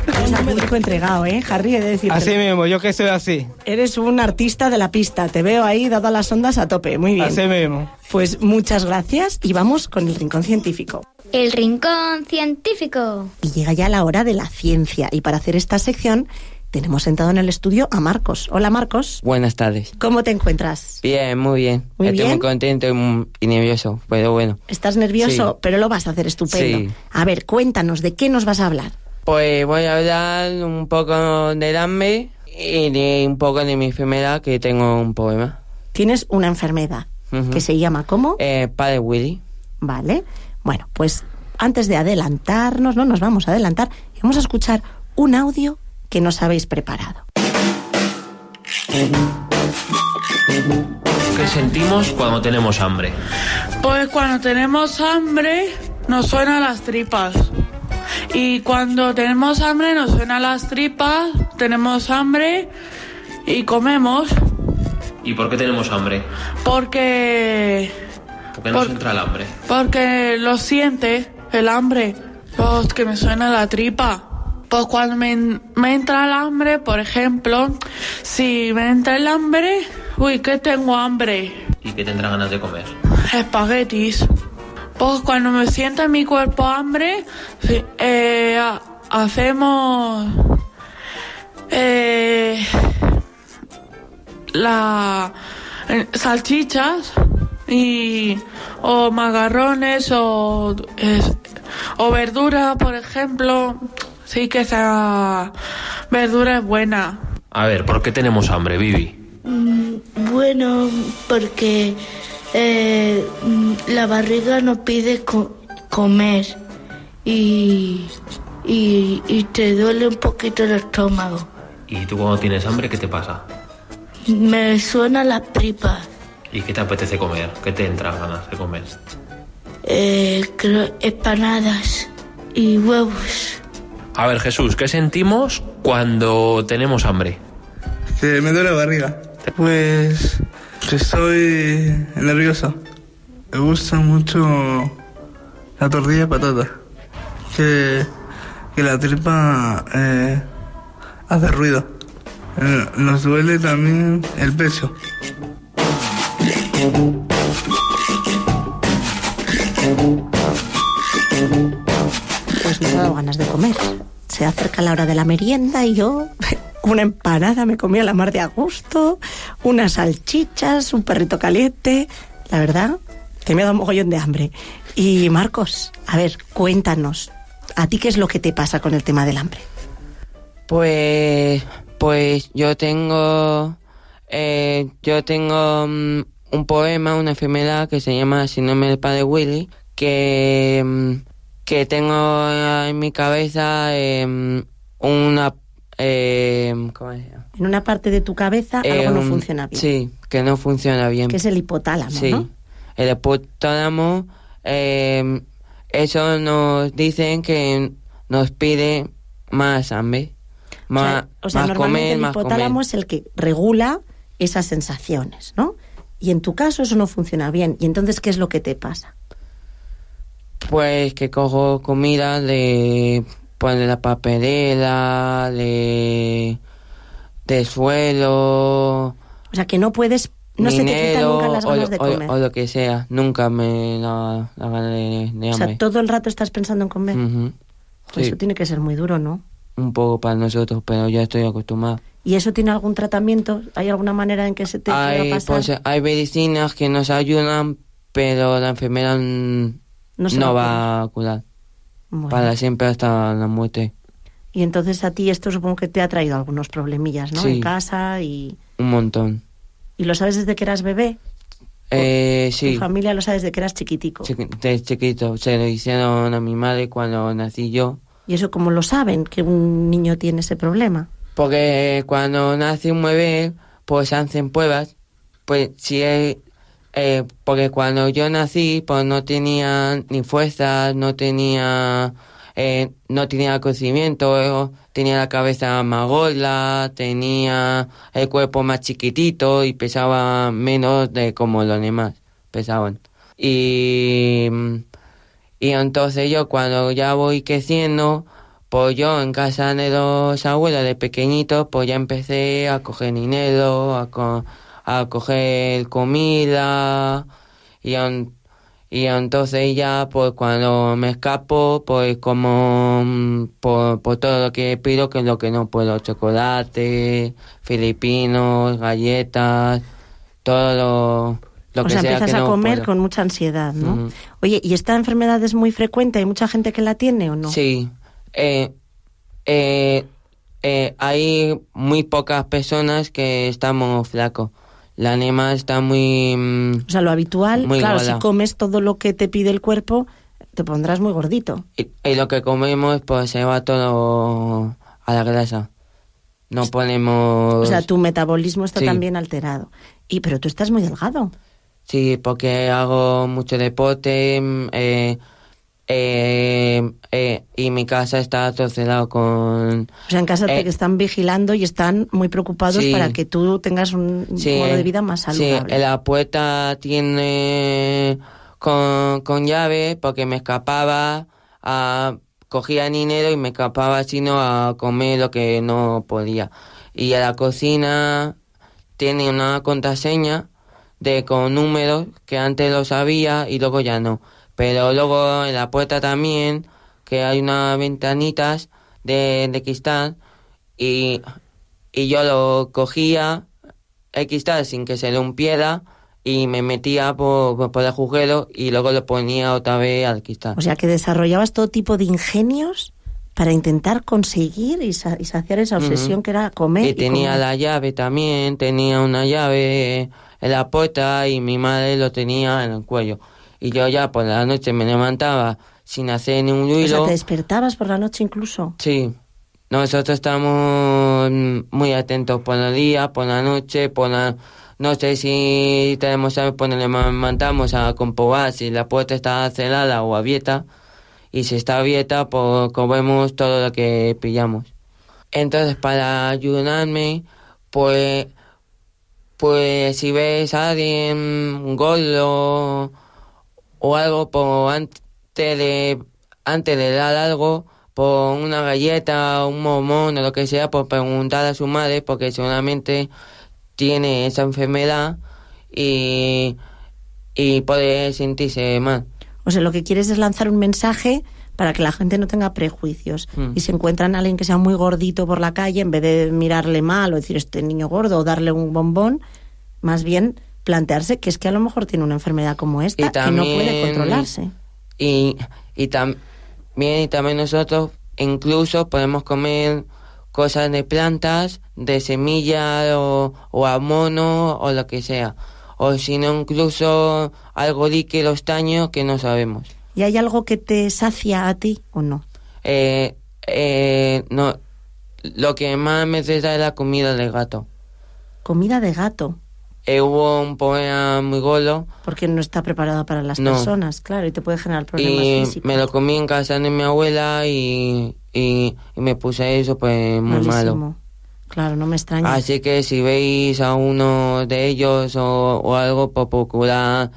Eres un público entregado, ¿eh, Harry? He de decirte. Así mismo, yo que soy así. Eres un artista de la pista. Te veo ahí dado a las ondas a tope. Muy bien. Así mismo. Pues muchas gracias y vamos con el Rincón Científico. El Rincón Científico. Y llega ya la hora de la ciencia. Y para hacer esta sección tenemos sentado en el estudio a Marcos. Hola Marcos. Buenas tardes. ¿Cómo te encuentras? Bien, muy bien. Muy Estoy bien. muy contento y, muy- y nervioso, pero bueno. Estás nervioso, Sí. pero lo vas a hacer estupendo. Sí. A ver, cuéntanos, ¿de qué nos vas a hablar? Pues voy a hablar un poco del hambre y de un poco de mi enfermedad, que tengo un poema. Tienes una enfermedad que se llama ¿cómo? Eh, padre Willy. Vale. Bueno, pues antes de adelantarnos, no nos vamos a adelantar, vamos a escuchar un audio que nos habéis preparado. ¿Qué sentimos cuando tenemos hambre? Pues cuando tenemos hambre nos suenan las tripas. Y cuando tenemos hambre nos suenan las tripas, tenemos hambre y comemos ¿Y por qué tenemos hambre? porque ¿Por qué nos Por- entra el hambre? porque lo siente el hambre, pues que me suena la tripa. Pues cuando me, me entra el hambre, por ejemplo, si me entra el hambre, uy, que tengo hambre. ¿Y qué tendrá ganas de comer? Espaguetis. Pues cuando me sienta en mi cuerpo hambre, eh, ha- hacemos eh, la eh, salchichas y o macarrones o es- o verdura, por ejemplo. Sí que esa verdura es buena. A ver, ¿por qué tenemos hambre, Vivi? Mm, Bueno, porque eh, mm, la barriga nos pide co- comer y, y, y te duele un poquito el estómago. ¿Y tú cuando tienes hambre, qué te pasa? Me suenan las tripas, ¿Y qué te apetece comer? ¿Qué te entra ganas de comer? eh, creo, empanadas y huevos. A ver, Jesús, ¿qué sentimos cuando tenemos hambre? Que me duele la barriga. Pues que estoy nervioso. Me gusta mucho la tortilla de patata. Que, que la tripa eh, hace ruido. Eh, nos duele también el pecho. Pues me ha dado ganas de comer. Se acerca la hora de la merienda y yo una empanada me comí a la mar de a gusto, unas salchichas, un perrito caliente. La verdad que me ha dado un mogollón de hambre. Y Marcos, a ver, cuéntanos, ¿a ti qué es lo que te pasa con el tema del hambre? Pues, pues yo tengo, eh, yo tengo mm, un poema, una enfermedad que se llama Síndrome del Padre Willy, que, mm, que tengo en mi cabeza em, una, em, ¿cómo? En una parte de tu cabeza algo no Em, funciona bien. Sí, que no funciona bien. Que es el hipotálamo, Sí, ¿no? el hipotálamo, eh, eso nos dicen que nos pide más hambre, más, O sea, más normalmente comer, el hipotálamo comer. es el que regula esas sensaciones, ¿no? Y en tu caso eso no funciona bien. ¿Y entonces qué es lo que te pasa? Pues que cojo comida de, pues, de la papelera, de, de suelo, O sea, que no puedes, no se te quitan dinero, nunca las o, ganas lo- de o- comer. o lo que sea. Nunca me da la gana de, de o sea, hambre. todo el rato estás pensando en comer. Ujú. Pues Sí. Eso tiene que ser muy duro, ¿no? Un poco para nosotros, pero ya estoy acostumbrado. ¿Y eso tiene algún tratamiento? ¿Hay alguna manera en que se te pueda Hay, pasar? pues, hay medicinas que nos ayudan, pero la enfermedad No no, va a curar. Bueno. Para siempre hasta la muerte. Y entonces a ti esto supongo que te ha traído algunos problemillas, ¿no? Sí. En casa y... Un montón. ¿Y lo sabes desde que eras bebé? Eh, Tu sí, familia lo sabes desde que eras chiquitico. chiqui- de chiquito. Se lo hicieron a mi madre cuando nací yo. ¿Y eso cómo lo saben, que un niño tiene ese problema? Porque cuando nace un bebé, pues hacen pruebas. Pues si es, eh, porque cuando yo nací, pues no tenía ni fuerzas, no tenía, eh, no tenía conocimiento, eh, tenía la cabeza más gorda, tenía el cuerpo más chiquitito y pesaba menos de como los demás pesaban. Y, y entonces yo cuando ya voy creciendo, pues yo en casa de los abuelos de pequeñito, pues ya empecé a coger dinero, a, co- a coger comida y, en- Y entonces ya, pues cuando me escapo, pues como mm, por, por todo lo que pido, que es lo que no puedo, chocolate, filipinos, galletas, todo lo, lo o sea, empiezas que a no comer puedo. con mucha ansiedad, ¿no? Oye, ¿y esta enfermedad es muy frecuente? ¿Hay mucha gente que la tiene o no? Sí, eh, eh, eh, hay muy pocas personas que estamos flacos. La anema está muy... mm, O sea, lo habitual, Muy claro, gorda. si comes todo lo que te pide el cuerpo, te pondrás muy gordito. Y, y lo que comemos, pues se va todo a la grasa. No ponemos... O sea, tu metabolismo está Sí. también alterado. Y pero tú estás muy delgado. Sí, porque hago mucho deporte mm, eh, eh, eh, y mi casa está atorcelado con... O sea, en casa te Eh, están vigilando y están muy preocupados Sí. para que tú tengas un Sí, modo de vida más Sí, saludable. la puerta tiene con, con llave porque me escapaba, a, cogía dinero y me escapaba sino a comer lo que no podía. Y a la cocina tiene una contraseña de con números que antes lo sabía y luego ya no. Pero luego en la puerta también que hay unas ventanitas de, de cristal y, y yo lo cogía el cristal sin que se rompiera y me metía por, por el agujero y luego lo ponía otra vez al cristal. O sea, que desarrollabas todo tipo de ingenios para intentar conseguir y, sa- y saciar esa obsesión que era comer. y y tenía comer. la llave también, tenía una llave en la puerta y mi madre lo tenía en el cuello. Y yo ya por la noche me levantaba sin hacer ni un O sea, ruido. te despertabas por la noche incluso. Sí, nosotros estamos muy atentos por el día, por la noche, por la... No sé si tenemos que ponerle mandamos a comprobar si la puerta está cerrada o abierta. Y si está abierta, pues comemos todo lo que pillamos. Entonces, para ayudarme, pues... Pues si ves a alguien gordo o algo, pues antes de, antes de dar algo, por una galleta, un momón o lo que sea, por preguntar a su madre, porque seguramente tiene esa enfermedad y, y puede sentirse mal. O sea, lo que quieres es lanzar un mensaje para que la gente no tenga prejuicios. Mm. Y si encuentran a alguien que sea muy gordito por la calle, en vez de mirarle mal o decir este niño gordo o darle un bombón, más bien plantearse que es que a lo mejor tiene una enfermedad como esta Y y no puede controlarse. Y, y también y también nosotros incluso podemos comer cosas de plantas, de semillas o, o a mono o lo que sea. O si no, incluso algo líquido estaño que no sabemos. ¿Y hay algo que te sacia a ti o no? Eh, eh, no, lo que más me da es la comida del gato. Comida de gato, Eh, hubo un poema muy gordo porque no está preparada para las No. personas, claro, y te puede generar problemas y físicos. me lo comí en casa de mi abuela y, y, y me puse eso pues muy malo. Malísimo. Claro, no me extraña. Así que si veis a uno de ellos o, o algo, pues procurar,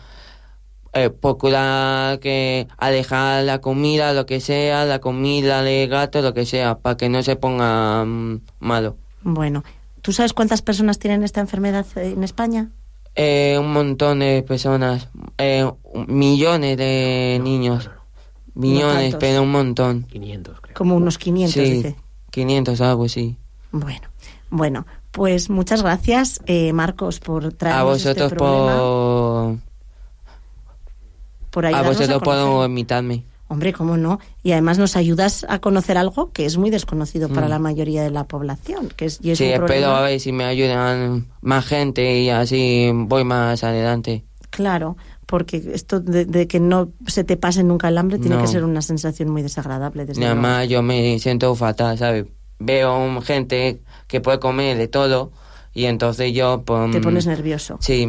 eh, procurar que alejar la comida, lo que sea, la comida de gato, lo que sea, para que no se ponga mm, malo. Bueno, ¿tú sabes cuántas personas tienen esta enfermedad eh, en España? Eh, un montón de personas, eh, millones de niños, millones, pero un montón. 500, creo. Como unos 500, Sí, dice. 500, algo así. Bueno, bueno, pues muchas gracias, eh, Marcos, por A traernos vosotros este problema, por... por A vosotros por conocer. invitarme. Hombre, cómo no. Y además nos ayudas a conocer algo que es muy desconocido para Mm. la mayoría de la población, que es, y es Sí, un espero a ver si me ayudan más gente y así voy más adelante. Claro, porque esto de, de que no se te pase nunca el hambre tiene que ser una sensación muy desagradable. Desde Nada luego. más yo me siento fatal, ¿sabes? Veo gente que puede comer de todo y entonces yo... Pues, Te pones nervioso. Sí,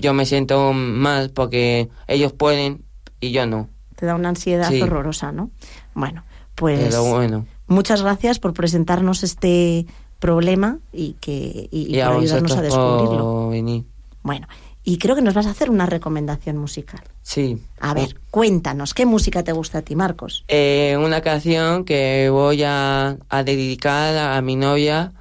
yo me siento mal porque ellos pueden y yo no. Te da una ansiedad Sí. horrorosa, ¿no? Bueno, pues bueno. muchas gracias por presentarnos este problema y que y, y Y a por ayudarnos a descubrirlo. venir. Bueno, y creo que nos vas a hacer una recomendación musical. Sí. A ver, cuéntanos, ¿qué música te gusta a ti, Marcos? Eh, una canción que voy a, a dedicar a mi novia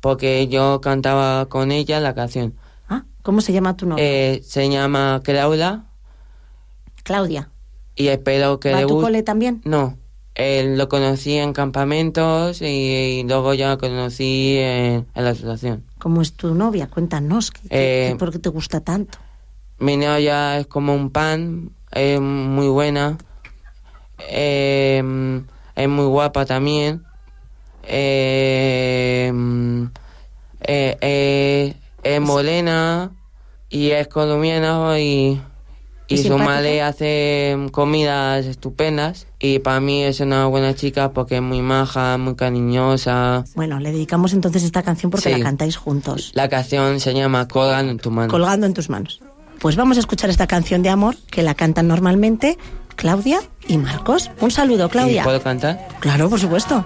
porque yo cantaba con ella la canción. Ah, ¿cómo se llama tu novia? Eh, se llama Claudia Claudia. Y espero que ¿Va a le tu guste. cole también? No. Él lo conocí en campamentos y, y luego ya lo conocí en, en la asociación. ¿Cómo es tu novia? Cuéntanos. ¿qué- Eh, qué- ¿Por qué te gusta tanto? Mi novia es como un pan, es muy buena, eh, es muy guapa también, eh, eh, eh, es morena y es colombiana y, y ¿Es su madre hace comidas estupendas y para mí es una buena chica porque es muy maja, muy cariñosa. Bueno, le dedicamos entonces esta canción porque Sí. la cantáis juntos. La canción se llama Colgando en tu mano. Colgando en tus manos. Pues vamos a escuchar esta canción de amor que la cantan normalmente Claudia y Marcos. Un saludo, Claudia. ¿Y ¿Puedo cantar? Claro, por supuesto.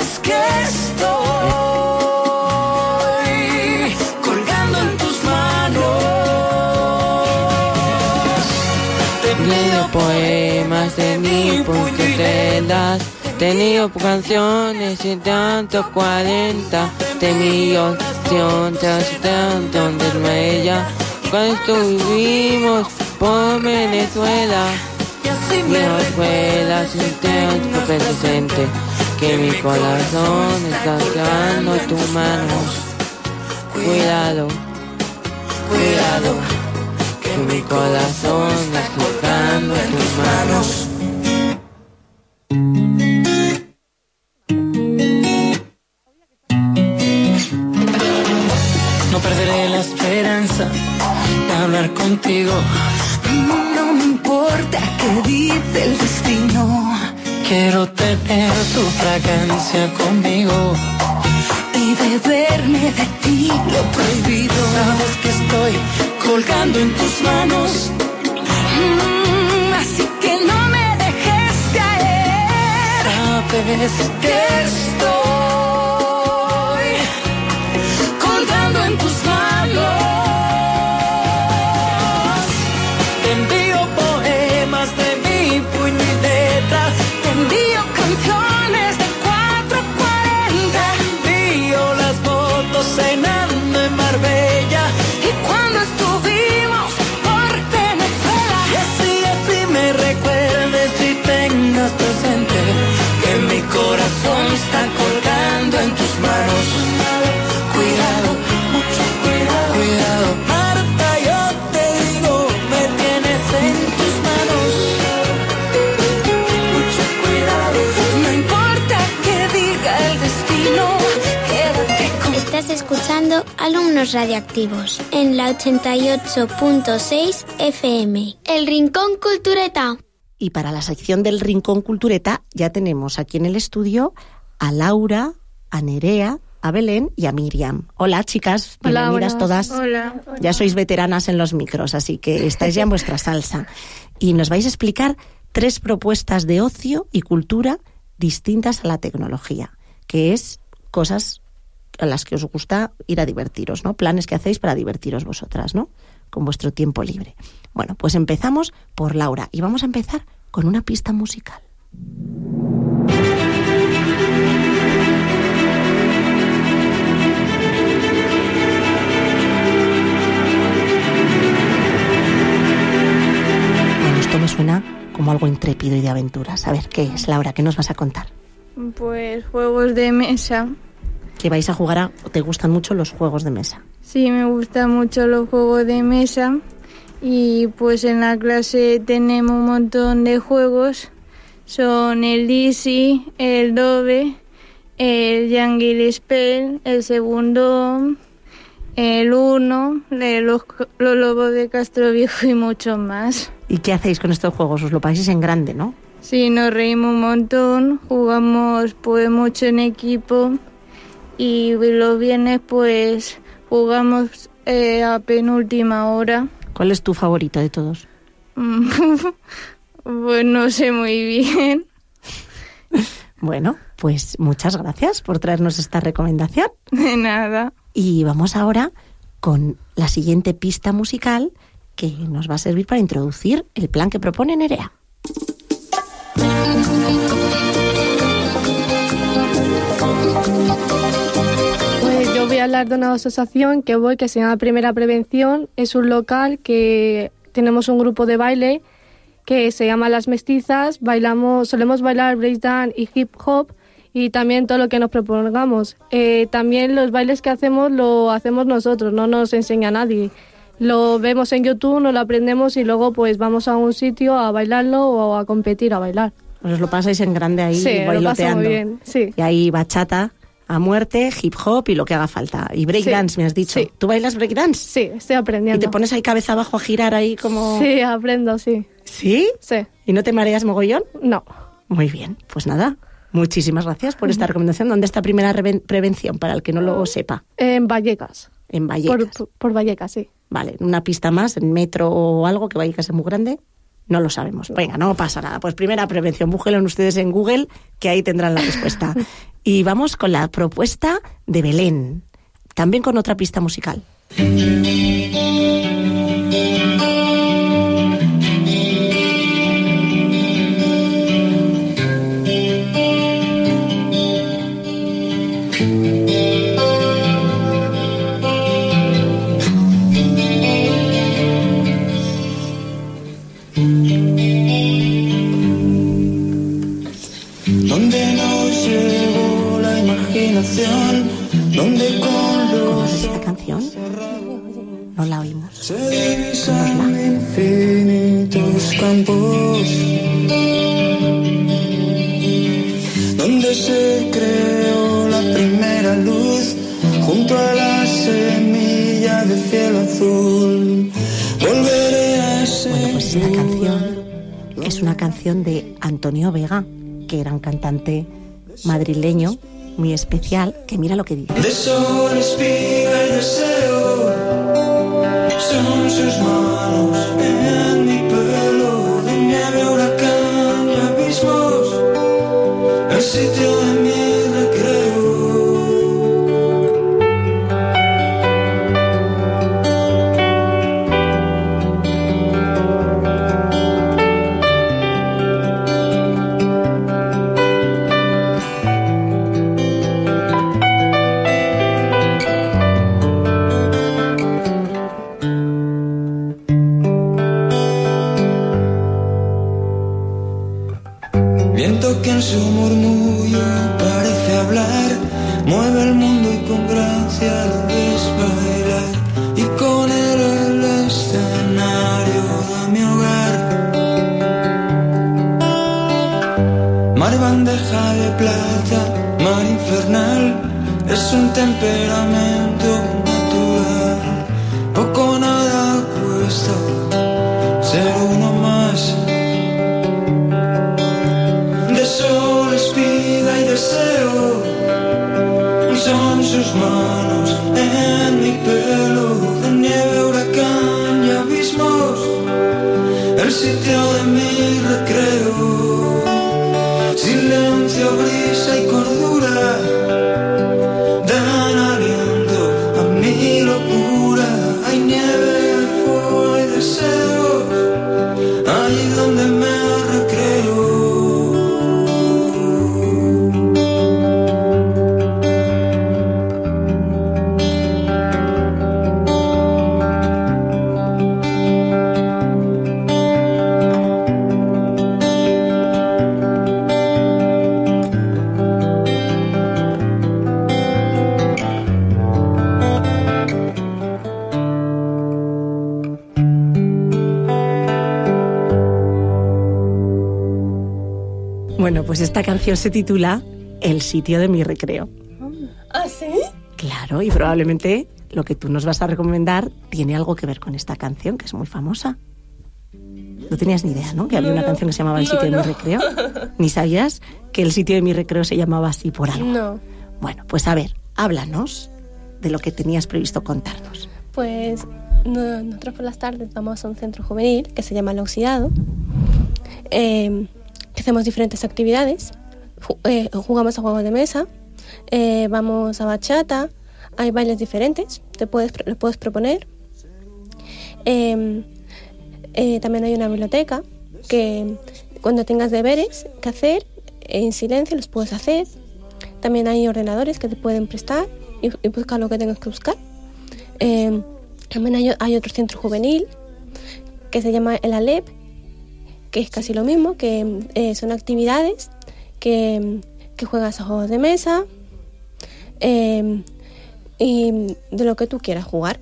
Es que estoy Tenido poemas de mí porque te das Tenido canciones y tanto 40 de millón de tanto de ella Cuando estuvimos por Venezuela Mi escuela sin tiempo presente Que mi corazón está dando tus manos. Cuidado, cuidado que mi corazón está tocando tus manos. No perderé la esperanza de hablar contigo. No me importa qué dice el destino. Quiero tener tu fragancia conmigo y beberme de ti lo prohibido. Sabes que estoy colgando en tus manos. Mm, así que no me dejes caer. Sabes que estoy está colgando en tus manos. Cuidado, mucho cuidado, cuidado. Marta, yo te digo, me tienes en tus manos. Mucho cuidado. No importa que diga el destino, quédate con Estás escuchando Alumnos Radioactivos en la 88.6 FM. El Rincón Cultureta. Y para la sección del Rincón Cultureta ya tenemos aquí en el estudio a Laura, a Nerea, a Belén y a Miriam. Hola chicas, Hola, bienvenidas todas. Hola. Ya sois veteranas en los micros, así que estáis ya en vuestra salsa. Y nos vais a explicar tres propuestas de ocio y cultura distintas a la tecnología, que es cosas a las que os gusta ir a divertiros, ¿no? Planes que hacéis para divertiros vosotras, ¿no? Con vuestro tiempo libre. Bueno, pues empezamos por Laura y vamos a empezar con una pista musical. Suena como algo intrépido y de aventuras. A ver, ¿qué es, Laura? ¿Qué nos vas a contar? Pues juegos de mesa. ¿Que vais a jugar a... te gustan mucho los juegos de mesa? Sí, me gustan mucho los juegos de mesa. Y pues en la clase tenemos un montón de juegos. Son el Easy, el Dove, el Jungle Spell, el segundo, el Uno, los, los Lobos de Castro Viejo y muchos más. ¿Y qué hacéis con estos juegos? Os lo pasáis en grande, ¿no? Sí, nos reímos un montón, jugamos pues mucho en equipo y los viernes pues jugamos eh, a penúltima hora. ¿Cuál es tu favorito de todos? pues no sé muy bien. Bueno, pues muchas gracias por traernos esta recomendación. De nada. Y vamos ahora con la siguiente pista musical que nos va a servir para introducir el plan que propone Nerea. Pues yo voy a hablar de una asociación que voy, que se llama Primera Prevención. Es un local que tenemos un grupo de baile que se llama Las Mestizas. Bailamos, solemos bailar breakdance y hip hop y también todo lo que nos propongamos. Eh, también los bailes que hacemos lo hacemos nosotros, no nos enseña nadie. Lo vemos en YouTube, nos lo aprendemos y luego pues vamos a un sitio a bailarlo o a competir a bailar. Os lo pasáis en grande ahí Sí, lo bailoteando. paso muy bien, sí. Y ahí bachata a muerte, hip hop y lo que haga falta. Y breakdance, Sí, me has dicho. sí. ¿Tú bailas breakdance? Sí, estoy aprendiendo. ¿Y te pones ahí cabeza abajo a girar ahí como...? Sí, aprendo, sí. ¿Sí? Sí. ¿Y no te mareas mogollón? No. Muy bien, pues nada. Muchísimas gracias por esta recomendación. ¿Dónde está primera reven- prevención para el que no lo sepa? En Vallecas. En Vallecas. Por Vallecas, sí. Vale, una pista más, en metro o algo, que Vallecas es muy grande. No lo sabemos. Venga, no pasa nada. Pues primera prevención, búsquenlo ustedes en Google, que ahí tendrán la respuesta. y vamos con la propuesta de Belén, también con otra pista musical. Se divisan infinitos campos, donde se creó la primera luz, junto a la semilla de cielo azul. Volveré a ese Bueno, pues esta canción es una canción de Antonio Vega, que era un cantante madrileño muy especial, que mira lo que dice. De sol, espiga y deseo son sus manos en mi pelo, de nieve, huracán abismos, el sitio de pues esta canción se titula El sitio de mi recreo. ¿Ah, sí? Claro, y probablemente lo que tú nos vas a recomendar tiene algo que ver con esta canción, que es muy famosa. No tenías ni idea, ¿no? Que había No, una no. canción que se llamaba El No, sitio de no. mi recreo. Ni sabías que el sitio de mi recreo se llamaba así por algo. No. Bueno, pues a ver, háblanos de lo que tenías previsto contarnos. Pues no- nosotros por las tardes vamos a un centro juvenil que se llama El Oxidado, eh, hacemos diferentes actividades, eh, jugamos a juegos de mesa, eh, vamos a bachata, hay bailes diferentes, te puedes, los puedes proponer. Eh, eh, también hay una biblioteca que cuando tengas deberes que hacer, en silencio los puedes hacer. También hay ordenadores que te pueden prestar y, y buscar lo que tengas que buscar. Eh, también hay otro centro juvenil que se llama el Alep, que es casi lo mismo, que eh, son actividades que, que juegas a juegos de mesa eh, y de lo que tú quieras jugar.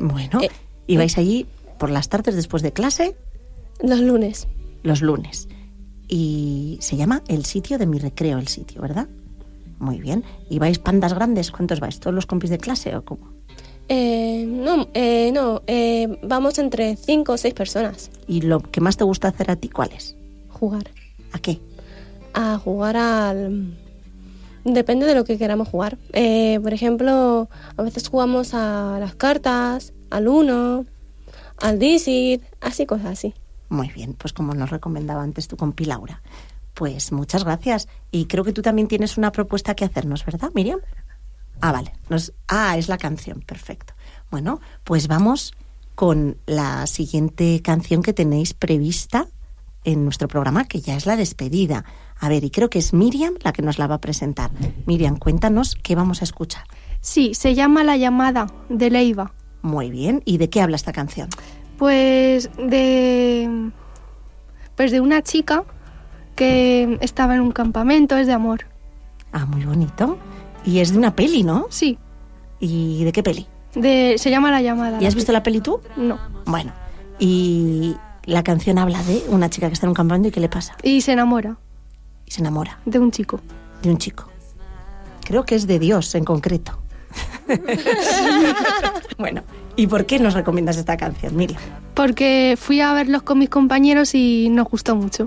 Bueno, ¿y vais allí por las tardes después de clase? Los lunes. Los lunes. Y se llama El sitio de mi recreo, el sitio, ¿verdad? Muy bien. ¿Y vais pandas grandes? ¿Cuántos vais? ¿Todos los compis de clase o cómo? Eh, no, eh, no eh, vamos entre cinco o seis personas. ¿Y lo que más te gusta hacer a ti cuál es? Jugar. ¿A qué? A jugar al... Depende de lo que queramos jugar. Eh, por ejemplo, a veces jugamos a las cartas, al uno, al Dixit, así cosas así. Muy bien, pues como nos recomendaba antes tu compi Laura. Pues muchas gracias. Y creo que tú también tienes una propuesta que hacernos, ¿verdad, Miriam? Ah, vale. Nos... Ah, es la canción, perfecto. Bueno, pues vamos con la siguiente canción que tenéis prevista en nuestro programa, que ya es la despedida. A ver, y creo que es Miriam la que nos la va a presentar. Miriam, cuéntanos qué vamos a escuchar. Sí, se llama La llamada de Leiva. Muy bien. ¿Y de qué habla esta canción? Pues de pues de una chica que estaba en un campamento, es de amor. Ah, muy bonito. Y es de una peli, ¿no? Sí. ¿Y de qué peli? De se llama La llamada. ¿Y has visto la peli tú? No. Bueno, y la canción habla de una chica que está en un campamento y qué le pasa. Y se enamora Y se enamora de un chico. de un chico. Creo que es de Dios en concreto. bueno, ¿y por qué nos recomiendas esta canción, Miriam? Porque fui a verlos con mis compañeros y nos gustó mucho.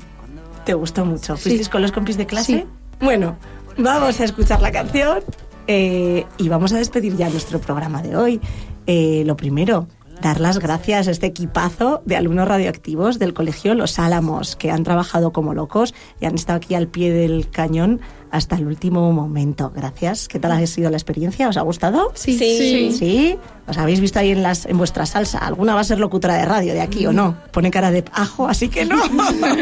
¿Te gustó mucho? ¿Fuisteis Sí. con los compis de clase? Sí. Bueno, vamos a escuchar la canción eh, y vamos a despedir ya nuestro programa de hoy. Eh, lo primero, dar las gracias a este equipazo de alumnos radioactivos del Colegio Los Álamos, que han trabajado como locos y han estado aquí al pie del cañón hasta el último momento. Gracias. ¿Qué tal ha sido la experiencia? ¿Os ha gustado? Sí. Sí. ¿Sí? ¿Os habéis visto ahí en, las, en vuestra salsa? ¿Alguna va a ser locutora de radio de aquí o no? Pone cara de ajo, así que no.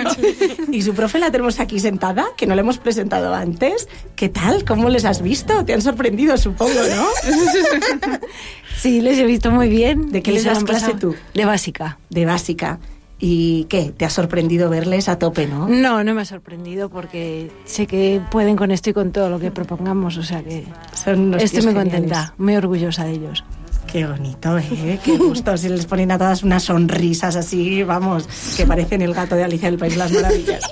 y su profe la tenemos aquí sentada, que no la hemos presentado antes. ¿Qué tal? ¿Cómo les has visto? Te han sorprendido, supongo, ¿no? Sí, les he visto muy bien. ¿De qué les das clase pasado. tú? De básica. De básica. ¿Y qué? ¿Te ha sorprendido verles a tope, no? No, no me ha sorprendido porque sé que pueden con esto y con todo lo que propongamos, o sea que Son estoy muy geniales. contenta, muy orgullosa de ellos. Qué bonito, ¿eh? Qué gusto. Si les ponen a todas unas sonrisas así, vamos, que parecen el gato de Alicia del País de las Maravillas.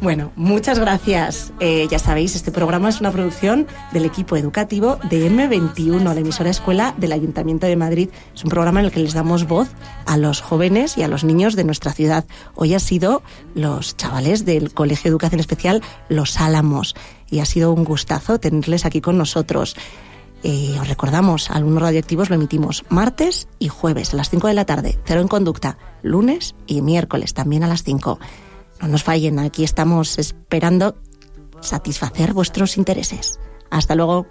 Bueno, muchas gracias. Eh, ya sabéis, este programa es una producción del equipo educativo de M21, la emisora escuela del Ayuntamiento de Madrid. Es un programa en el que les damos voz a los jóvenes y a los niños de nuestra ciudad. Hoy ha sido los chavales del Colegio de Educación Especial Los Álamos y ha sido un gustazo tenerles aquí con nosotros. Eh, os recordamos, alumnos radioactivos lo emitimos martes y jueves a las 5 de la tarde, cero en conducta, lunes y miércoles también a las 5. No nos fallen, aquí estamos esperando satisfacer vuestros intereses. Hasta luego.